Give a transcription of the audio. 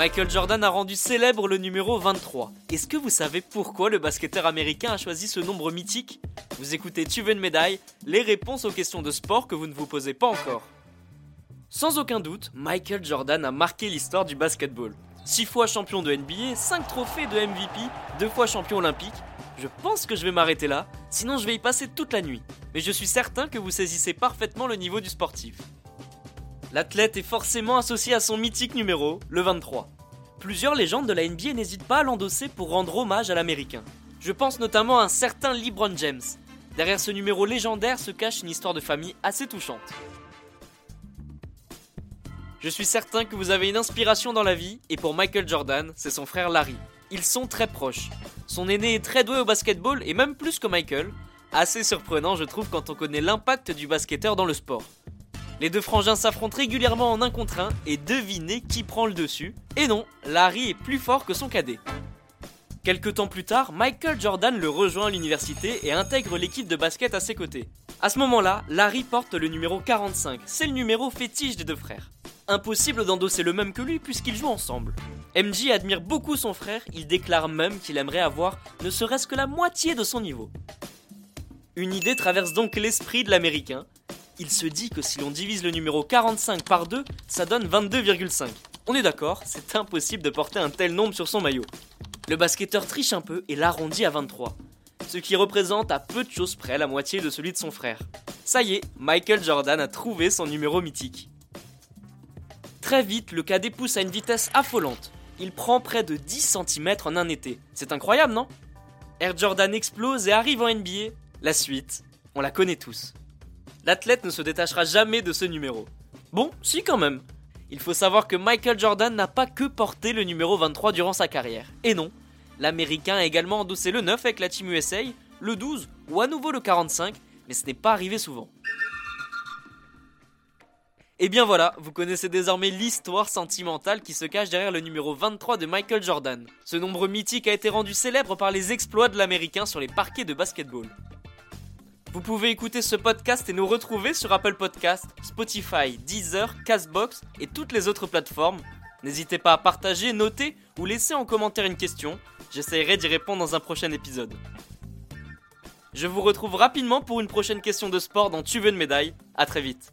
Michael Jordan a rendu célèbre le numéro 23. Est-ce que vous savez pourquoi le basketteur américain a choisi ce nombre mythique? Vous écoutez Tu veux une médaille? Les réponses aux questions de sport que vous ne vous posez pas encore. Sans aucun doute, Michael Jordan a marqué l'histoire du basketball. 6 fois champion de NBA, 5 trophées de MVP, 2 fois champion olympique. Je pense que je vais m'arrêter là, sinon je vais y passer toute la nuit. Mais je suis certain que vous saisissez parfaitement le niveau du sportif. L'athlète est forcément associé à son mythique numéro, le 23. Plusieurs légendes de la NBA n'hésitent pas à l'endosser pour rendre hommage à l'américain. Je pense notamment à un certain LeBron James. Derrière ce numéro légendaire se cache une histoire de famille assez touchante. Je suis certain que vous avez une inspiration dans la vie, et pour Michael Jordan, c'est son frère Larry. Ils sont très proches. Son aîné est très doué au basketball, et même plus que Michael. Assez surprenant, je trouve, quand on connaît l'impact du basketteur dans le sport. Les deux frangins s'affrontent régulièrement en un contre un et devinez qui prend le dessus. Et non, Larry est plus fort que son cadet. Quelques temps plus tard, Michael Jordan le rejoint à l'université et intègre l'équipe de basket à ses côtés. À ce moment-là, Larry porte le numéro 45, c'est le numéro fétiche des deux frères. Impossible d'endosser le même que lui puisqu'ils jouent ensemble. MJ admire beaucoup son frère, il déclare même qu'il aimerait avoir ne serait-ce que la moitié de son niveau. Une idée traverse donc l'esprit de l'américain, il se dit que si l'on divise le numéro 45 par 2, ça donne 22,5. On est d'accord, c'est impossible de porter un tel nombre sur son maillot. Le basketteur triche un peu et l'arrondit à 23, ce qui représente à peu de choses près la moitié de celui de son frère. Ça y est, Michael Jordan a trouvé son numéro mythique. Très vite, le cadet pousse à une vitesse affolante. Il prend près de 10 cm en un été. C'est incroyable, non? Air Jordan explose et arrive en NBA. La suite, on la connaît tous l'athlète ne se détachera jamais de ce numéro. Bon, si quand même. Il faut savoir que Michael Jordan n'a pas que porté le numéro 23 durant sa carrière. Et non, l'Américain a également endossé le 9 avec la Team USA, le 12 ou à nouveau le 45, mais ce n'est pas arrivé souvent. Et bien voilà, vous connaissez désormais l'histoire sentimentale qui se cache derrière le numéro 23 de Michael Jordan. Ce nombre mythique a été rendu célèbre par les exploits de l'Américain sur les parquets de basketball. Vous pouvez écouter ce podcast et nous retrouver sur Apple Podcast, Spotify, Deezer, Castbox et toutes les autres plateformes. N'hésitez pas à partager, noter ou laisser en commentaire une question. J'essaierai d'y répondre dans un prochain épisode. Je vous retrouve rapidement pour une prochaine question de sport dans Tu veux une médaille. A très vite.